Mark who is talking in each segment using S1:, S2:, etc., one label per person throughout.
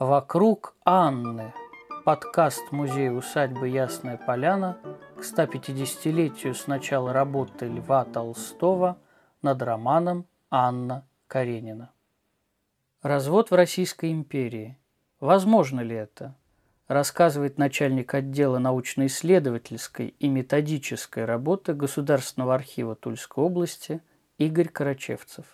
S1: «Вокруг Анны» – подкаст музея усадьбы «Ясная поляна» к 150-летию с начала работы Льва Толстого над романом «Анна Каренина». Развод в Российской империи. Возможно ли это? Рассказывает начальник отдела научно-исследовательской и методической работы Государственного архива Тульской области Игорь Карачевцев.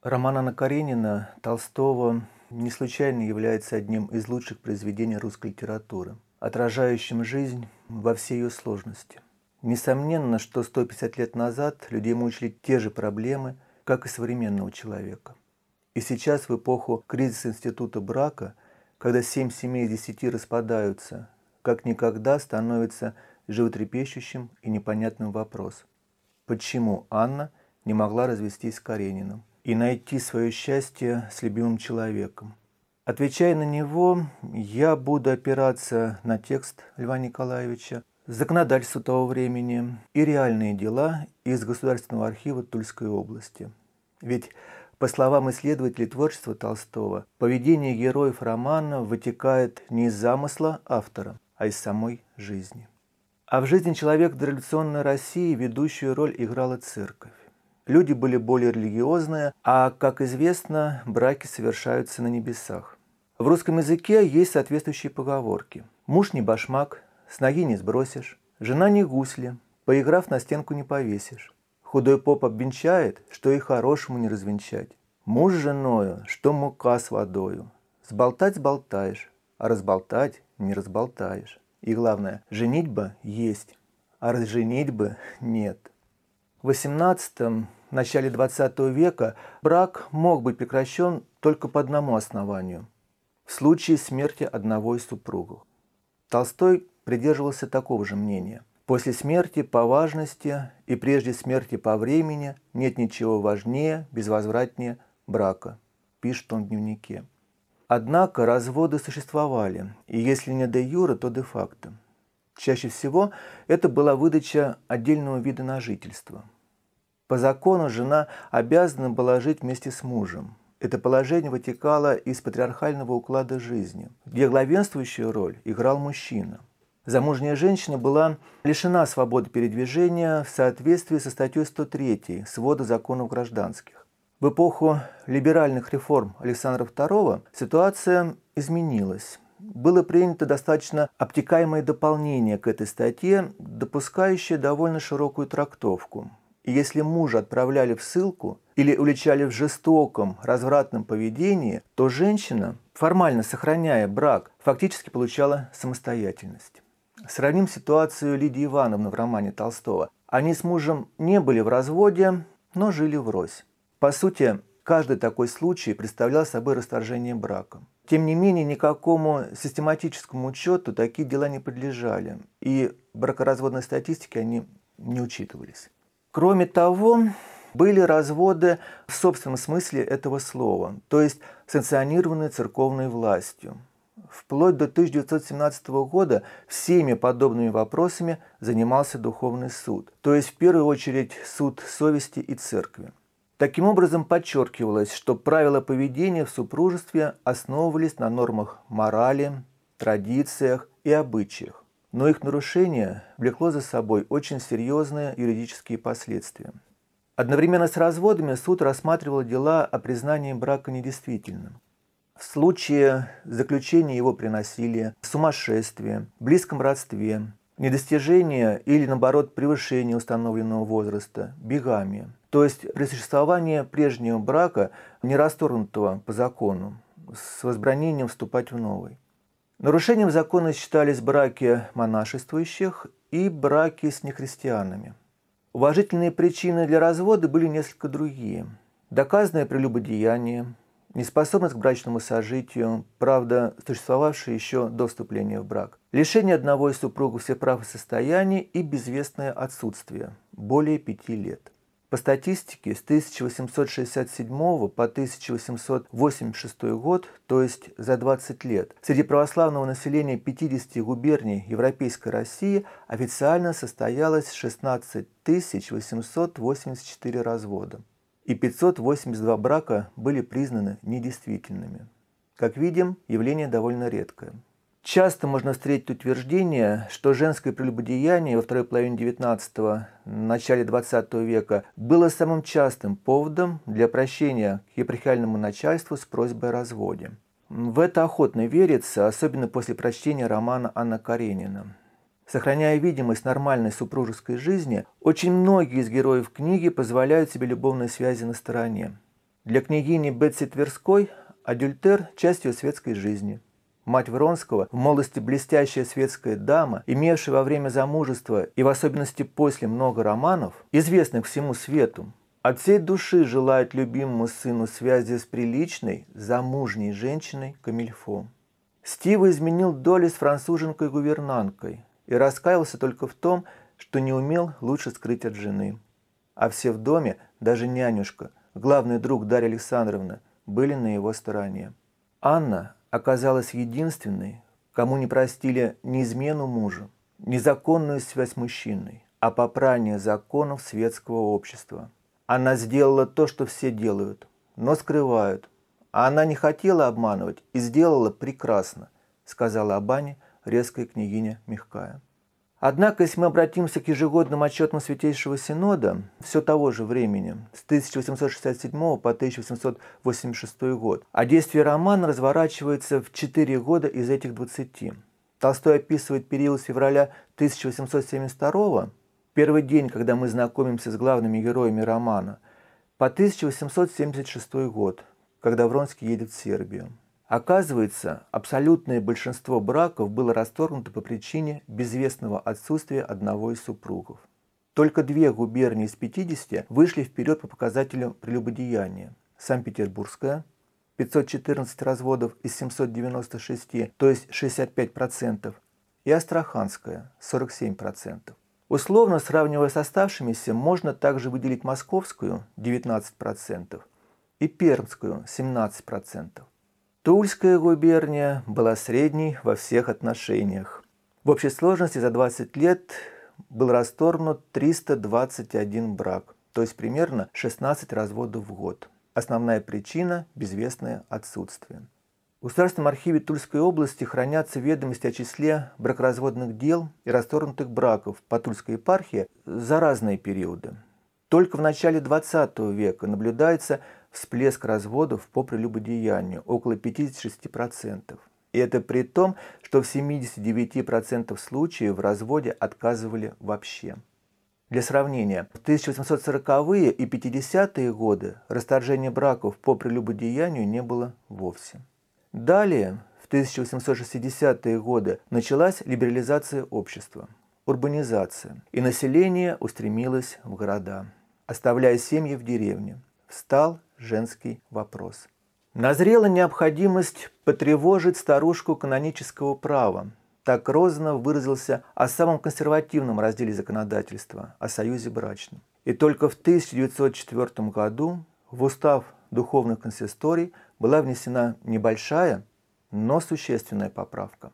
S2: Роман Анна Каренина Толстого не случайно является одним из лучших произведений русской литературы, отражающим жизнь во всей ее сложности. Несомненно, что 150 лет назад людей мучили те же проблемы, как и современного человека. И сейчас, в эпоху кризиса института брака, когда 7 семей из 10 распадаются, как никогда становится животрепещущим и непонятным вопрос. Почему Анна не могла развестись с Карениным – и найти свое счастье с любимым человеком. Отвечая на него, я буду опираться на текст Льва Николаевича, законодательство того времени и реальные дела из Государственного архива Тульской области. Ведь, по словам исследователей творчества Толстого, поведение героев романа вытекает не из замысла автора, а из самой жизни. А в жизни человека дореволюционной России ведущую роль играла церковь. Люди были более религиозные, а, как известно, браки совершаются на небесах. В русском языке есть соответствующие поговорки. Муж не башмак, с ноги не сбросишь, жена не гусли, поиграв на стенку не повесишь. Худой поп обвенчает, что и хорошему не развенчать. Муж с женою, что мука с водою. Сболтать сболтаешь, а разболтать не разболтаешь. И главное, женитьба есть, а разженитьбы нет. XVIII начале XX века брак мог быть прекращен только по одному основанию – в случае смерти одного из супругов. Толстой придерживался такого же мнения. После смерти по важности и прежде смерти по времени нет ничего важнее, безвозвратнее брака, пишет он в дневнике. Однако разводы существовали, и если не де юра, то де факто. Чаще всего это была выдача отдельного вида на жительство – по закону жена обязана была жить вместе с мужем. Это положение вытекало из патриархального уклада жизни, где главенствующую роль играл мужчина. Замужняя женщина была лишена свободы передвижения в соответствии со статьей 103 свода законов гражданских. В эпоху либеральных реформ Александра II ситуация изменилась. Было принято достаточно обтекаемое дополнение к этой статье, допускающее довольно широкую трактовку. И если мужа отправляли в ссылку или уличали в жестоком, развратном поведении, то женщина, формально сохраняя брак, фактически получала самостоятельность. Сравним ситуацию Лидии Ивановны в романе Толстого. Они с мужем не были в разводе, но жили врозь. По сути, каждый такой случай представлял собой расторжение брака. Тем не менее, никакому систематическому учету такие дела не подлежали, и бракоразводной статистике они не учитывались. Кроме того, были разводы в собственном смысле этого слова, то есть санкционированные церковной властью. Вплоть до 1917 года всеми подобными вопросами занимался духовный суд, то есть в первую очередь суд совести и церкви. Таким образом подчеркивалось, что правила поведения в супружестве основывались на нормах морали, традициях и обычаях но их нарушение влекло за собой очень серьезные юридические последствия. Одновременно с разводами суд рассматривал дела о признании брака недействительным. В случае заключения его при насилии, сумасшествии, близком родстве, недостижения или, наоборот, превышения установленного возраста, бигамия, то есть при существовании прежнего брака, не расторгнутого по закону, с возбранением вступать в новый. Нарушением закона считались браки монашествующих и браки с нехристианами. Уважительные причины для развода были несколько другие. Доказанное прелюбодеяние, неспособность к брачному сожитию, правда, существовавшая еще до вступления в брак, лишение одного из супругов всех прав и состояний и безвестное отсутствие – более пяти лет. По статистике, с 1867 по 1886 год, то есть за 20 лет, среди православного населения 50 губерний Европейской России официально состоялось 16 884 развода, и 582 брака были признаны недействительными. Как видим, явление довольно редкое. Часто можно встретить утверждение, что женское прелюбодеяние во второй половине XIX – начале XX века было самым частым поводом для обращения к епархиальному начальству с просьбой о разводе. В это охотно верится, особенно после прочтения романа Анна Каренина. Сохраняя видимость нормальной супружеской жизни, очень многие из героев книги позволяют себе любовные связи на стороне. Для княгини Бетси Тверской адюльтер – часть ее светской жизни – Мать Вронского, в молодости блестящая светская дама, имевшая во время замужества и в особенности после много романов, известных всему свету, от всей души желает любимому сыну связи с приличной, замужней женщиной Камильфо. Стива изменил доли с француженкой-гувернанткой и раскаялся только в том, что не умел лучше скрыть от жены. А все в доме, даже нянюшка, главный друг Дарья Александровна, были на его стороне. Анна, оказалась единственной, кому не простили ни измену мужа, ни законную связь с мужчиной, а попрание законов светского общества. Она сделала то, что все делают, но скрывают. А она не хотела обманывать и сделала прекрасно, сказала Абане резкая княгиня Мягкая. Однако, если мы обратимся к ежегодным отчетам Святейшего Синода все того же времени, с 1867 по 1886 год, а действие романа разворачивается в 4 года из этих 20. Толстой описывает период с февраля 1872, первый день, когда мы знакомимся с главными героями романа, по 1876 год, когда Вронский едет в Сербию. Оказывается, абсолютное большинство браков было расторгнуто по причине безвестного отсутствия одного из супругов. Только две губернии из 50 вышли вперед по показателям прелюбодеяния. Санкт-Петербургская – 514 разводов из 796, то есть 65%, и Астраханская – 47%. Условно сравнивая с оставшимися, можно также выделить Московскую – 19% и Пермскую – 17%. Тульская губерния была средней во всех отношениях. В общей сложности за 20 лет был расторгнут 321 брак, то есть примерно 16 разводов в год. Основная причина – безвестное отсутствие. В Государственном архиве Тульской области хранятся ведомости о числе бракоразводных дел и расторгнутых браков по Тульской епархии за разные периоды. Только в начале XX века наблюдается всплеск разводов по прелюбодеянию, около 56%. И это при том, что в 79% случаев в разводе отказывали вообще. Для сравнения, в 1840-е и 50-е годы расторжения браков по прелюбодеянию не было вовсе. Далее, в 1860-е годы, началась либерализация общества, урбанизация, и население устремилось в города, оставляя семьи в деревне. Встал женский вопрос. Назрела необходимость потревожить старушку канонического права. Так Розанов выразился о самом консервативном разделе законодательства, о союзе брачном. И только в 1904 году в устав духовных консисторий была внесена небольшая, но существенная поправка.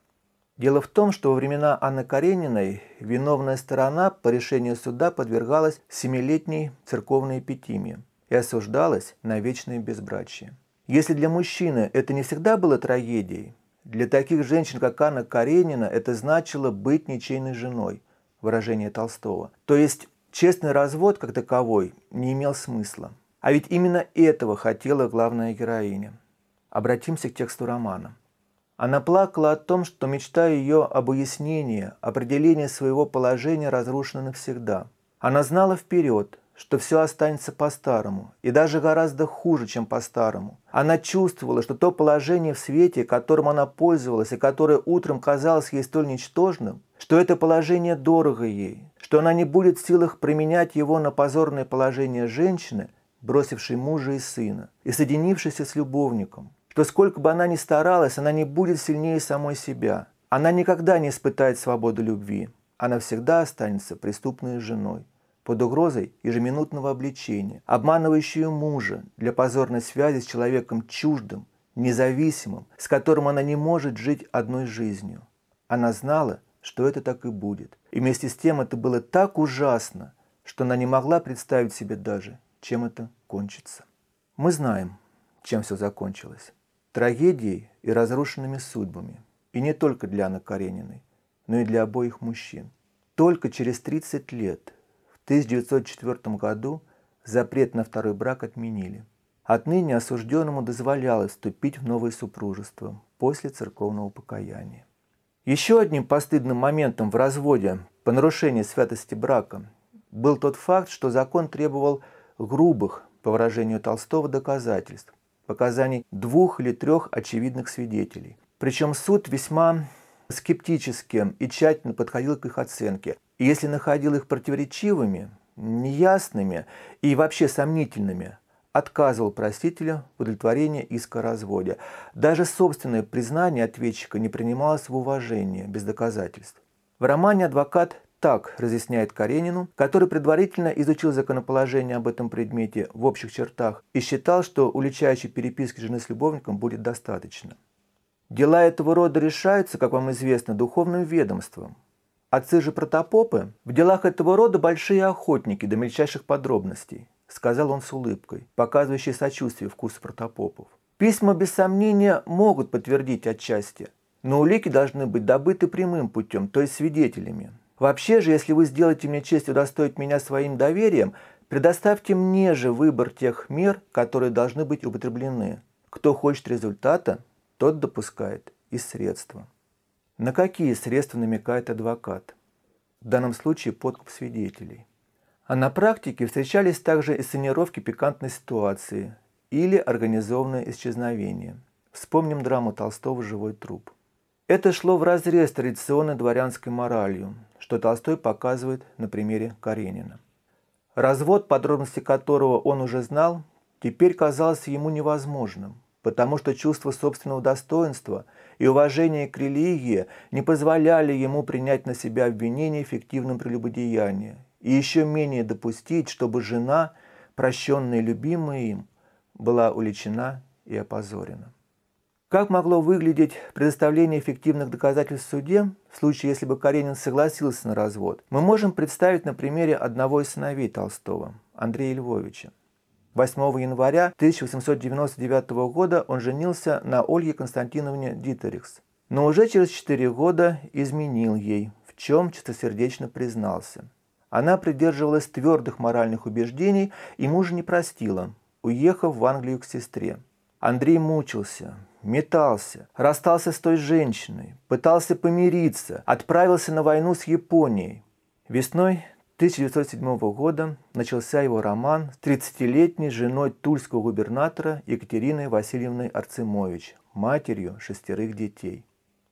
S2: Дело в том, что во времена Анны Карениной виновная сторона по решению суда подвергалась семилетней церковной эпитимии – и осуждалась на вечное безбрачие. Если для мужчины это не всегда было трагедией, для таких женщин, как Анна Каренина, это значило быть ничейной женой, выражение Толстого. То есть честный развод как таковой не имел смысла. А ведь именно этого хотела главная героиня. Обратимся к тексту романа. Она плакала о том, что мечта ее об уяснении, определении своего положения разрушена навсегда. Она знала вперед, что все останется по-старому, и даже гораздо хуже, чем по-старому. Она чувствовала, что то положение в свете, которым она пользовалась и которое утром казалось ей столь ничтожным, что это положение дорого ей, что она не будет в силах применять его на позорное положение женщины, бросившей мужа и сына, и соединившейся с любовником, что сколько бы она ни старалась, она не будет сильнее самой себя. Она никогда не испытает свободу любви. Она всегда останется преступной женой под угрозой ежеминутного обличения, обманывающую мужа для позорной связи с человеком чуждым, независимым, с которым она не может жить одной жизнью. Она знала, что это так и будет. И вместе с тем это было так ужасно, что она не могла представить себе даже, чем это кончится. Мы знаем, чем все закончилось. трагедией и разрушенными судьбами. И не только для Анны Карениной, но и для обоих мужчин. Только через 30 лет, 1904 году, запрет на второй брак отменили. Отныне осужденному дозволялось вступить в новое супружество после церковного покаяния. Еще одним постыдным моментом в разводе по нарушению святости брака был тот факт, что закон требовал грубых, по выражению Толстого, доказательств, показаний двух или трех очевидных свидетелей. Причем суд весьма скептически и тщательно подходил к их оценке. И если находил их противоречивыми, неясными и вообще сомнительными, отказывал просителю в удовлетворении иска о разводе. Даже собственное признание ответчика не принималось в уважение без доказательств. В романе адвокат так разъясняет Каренину, который предварительно изучил законоположение об этом предмете в общих чертах и считал, что уличающей переписки жены с любовником будет достаточно. Дела этого рода решаются, как вам известно, духовным ведомством. Отцы же протопопы в делах этого рода большие охотники до мельчайших подробностей – сказал он с улыбкой, показывающей сочувствие вкусу протопопов. Письма, без сомнения, могут подтвердить отчасти, но улики должны быть добыты прямым путем, то есть свидетелями. Вообще же, если вы сделаете мне честь удостоить меня своим доверием, предоставьте мне же выбор тех мер, которые должны быть употреблены. Кто хочет результата, тот допускает и средства. На какие средства намекает адвокат? В данном случае подкуп свидетелей. А на практике встречались также инсценировки пикантной ситуации или организованное исчезновение. Вспомним драму Толстого «Живой труп». Это шло вразрез традиционной дворянской моралью, что Толстой показывает на примере Каренина. Развод, подробности которого он уже знал, теперь казался ему невозможным, потому что чувство собственного достоинства и уважение к религии не позволяли ему принять на себя обвинение в фиктивном прелюбодеянии и еще менее допустить, чтобы жена, прощенная и любимая им, была уличена и опозорена. Как могло выглядеть предоставление эффективных доказательств в суде, в случае, если бы Каренин согласился на развод, мы можем представить на примере одного из сыновей Толстого, Андрея Львовича. 8 января 1899 года он женился на Ольге Константиновне Дитерихс, но уже через 4 года изменил ей, в чем чистосердечно признался – она придерживалась твердых моральных убеждений и мужа не простила, уехав в Англию к сестре. Андрей мучился, метался, расстался с той женщиной, пытался помириться, отправился на войну с Японией. Весной 1907 года начался его роман с 30-летней женой тульского губернатора Екатериной Васильевной Арцемович, матерью шестерых детей.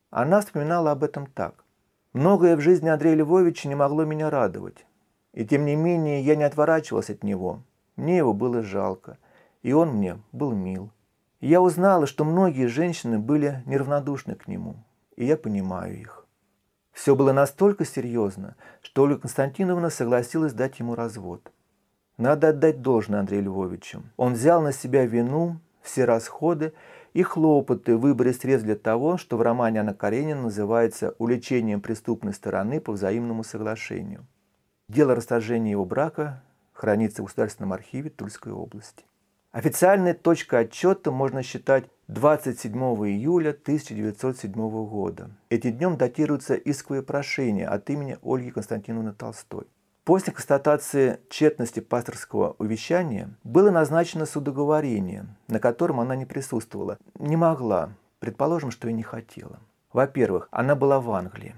S2: Она вспоминала об этом так. «Многое в жизни Андрея Львовича не могло меня радовать. И тем не менее я не отворачивалась от него. Мне его было жалко, и он мне был мил. Я узнала, что многие женщины были неравнодушны к нему, и я понимаю их. Все было настолько серьезно, что Ольга Константиновна согласилась дать ему развод. Надо отдать должное Андрею Львовичу. Он взял на себя вину, все расходы и хлопоты в выборе средств для того, что в романе Анна Каренина называется «уличением преступной стороны по взаимному соглашению». Дело расторжения его брака хранится в Государственном архиве Тульской области. Официальной точкой отчета можно считать 27 июля 1907 года. Этим днем датируется исковое прошение от имени Ольги Константиновны Толстой. После констатации тщетности пасторского увещания было назначено судоговорение, на котором она не присутствовала. Не могла, предположим, что и не хотела. Во-первых, она была в Англии.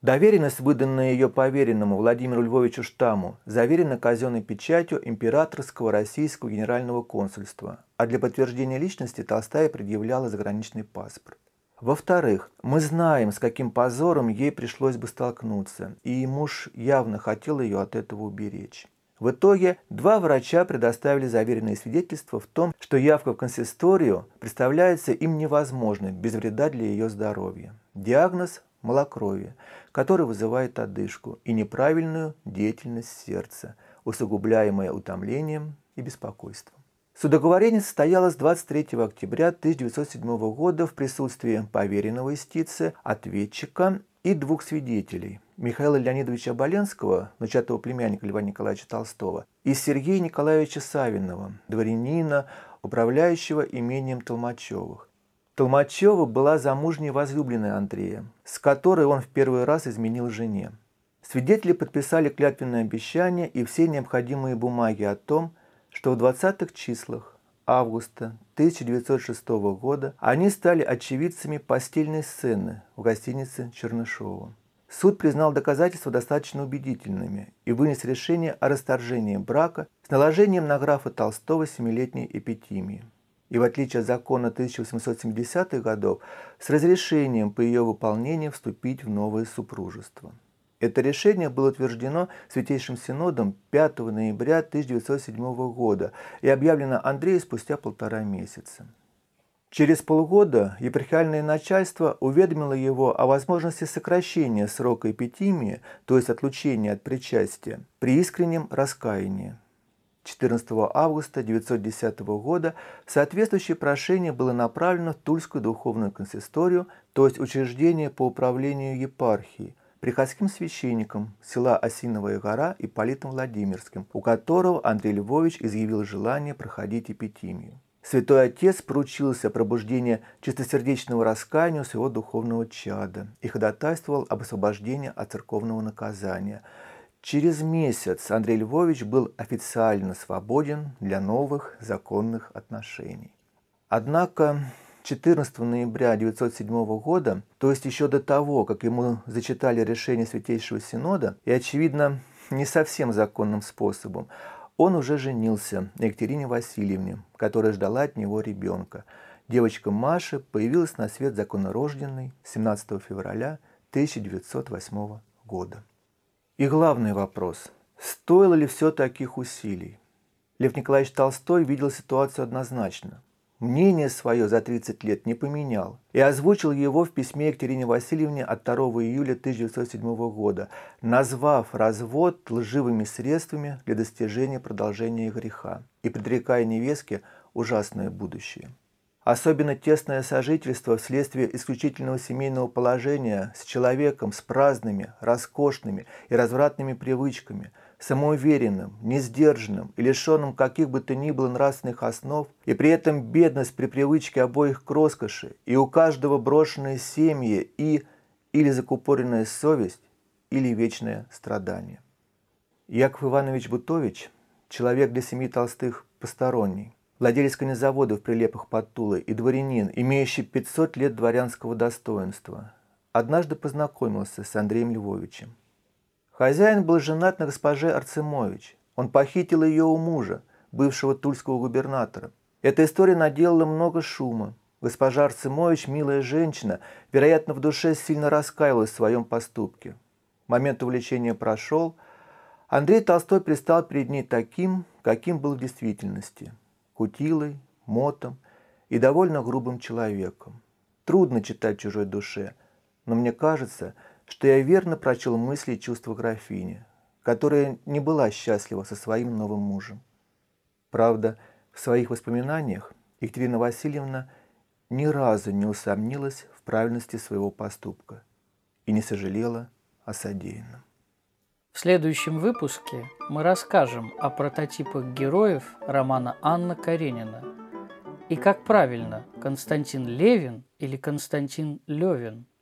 S2: Доверенность, выданная ее поверенному Владимиру Львовичу Штаму, заверена казенной печатью императорского российского генерального консульства, а для подтверждения личности Толстая предъявляла заграничный паспорт. Во-вторых, мы знаем, с каким позором ей пришлось бы столкнуться, и муж явно хотел ее от этого уберечь. В итоге два врача предоставили заверенные свидетельства в том, что явка в консисторию представляется им невозможной без вреда для ее здоровья. Диагноз – малокровие, который вызывает одышку и неправильную деятельность сердца, усугубляемая утомлением и беспокойством. Судоговорение состоялось 23 октября 1907 года в присутствии поверенного истицы, ответчика и двух свидетелей – Михаила Леонидовича Боленского, внучатого племянника Льва Николаевича Толстого, и Сергея Николаевича Савинова, дворянина, управляющего имением Толмачевых. Толмачева была замужней возлюбленной Андрея, с которой он в первый раз изменил жене. Свидетели подписали клятвенное обещание и все необходимые бумаги о том, что в 20-х числах августа 1906 года они стали очевидцами постельной сцены в гостинице Чернышова. Суд признал доказательства достаточно убедительными и вынес решение о расторжении брака с наложением на графа Толстого семилетней эпитимии. И в отличие от закона 1870-х годов, с разрешением по ее выполнению вступить в новое супружество. Это решение было утверждено Святейшим Синодом 5 ноября 1907 года и объявлено Андрею спустя полтора месяца. Через полгода епархиальное начальство уведомило его о возможности сокращения срока эпитимии, то есть отлучения от причастия, при искреннем раскаянии. 14 августа 1910 года соответствующее прошение было направлено в Тульскую духовную консисторию, то есть учреждение по управлению епархией, приходским священником села Осиновая гора и Ипполитом Владимирским, у которого Андрей Львович изъявил желание проходить эпитимию. Святой Отец поручился пробуждение чистосердечного раскаяния своего духовного чада и ходатайствовал об освобождении от церковного наказания. Через месяц Андрей Львович был официально свободен для новых законных отношений. Однако 14 ноября 1907 года, то есть еще до того, как ему зачитали решение Святейшего Синода, и, очевидно, не совсем законным способом, он уже женился на Екатерине Васильевне, которая ждала от него ребенка. Девочка Маша появилась на свет законорожденной 17 февраля 1908 года. И главный вопрос – стоило ли все таких усилий? Лев Николаевич Толстой видел ситуацию однозначно мнение свое за 30 лет не поменял и озвучил его в письме Екатерине Васильевне от 2 июля 1907 года, назвав развод лживыми средствами для достижения продолжения греха и предрекая невестке ужасное будущее. Особенно тесное сожительство вследствие исключительного семейного положения с человеком с праздными, роскошными и развратными привычками – самоуверенным, несдержанным и лишенным каких бы то ни было нравственных основ, и при этом бедность при привычке обоих к роскоши, и у каждого брошенные семьи и или закупоренная совесть, или вечное страдание. Яков Иванович Бутович, человек для семьи Толстых посторонний, владелец конезавода в Прилепах под Тулой и дворянин, имеющий 500 лет дворянского достоинства, однажды познакомился с Андреем Львовичем. Хозяин был женат на госпоже Арцемович. Он похитил ее у мужа, бывшего тульского губернатора. Эта история наделала много шума. Госпожа Арцемович, милая женщина, вероятно, в душе сильно раскаивалась в своем поступке. Момент увлечения прошел. Андрей Толстой предстал перед ней таким, каким был в действительности. Кутилой, мотом и довольно грубым человеком. Трудно читать чужой душе, но мне кажется – что я верно прочел мысли и чувства графини, которая не была счастлива со своим новым мужем. Правда, в своих воспоминаниях Екатерина Васильевна ни разу не усомнилась в правильности своего поступка и не сожалела о содеянном.
S1: В следующем выпуске мы расскажем о прототипах героев романа Анна Каренина и как правильно Константин Левин или Константин Левин –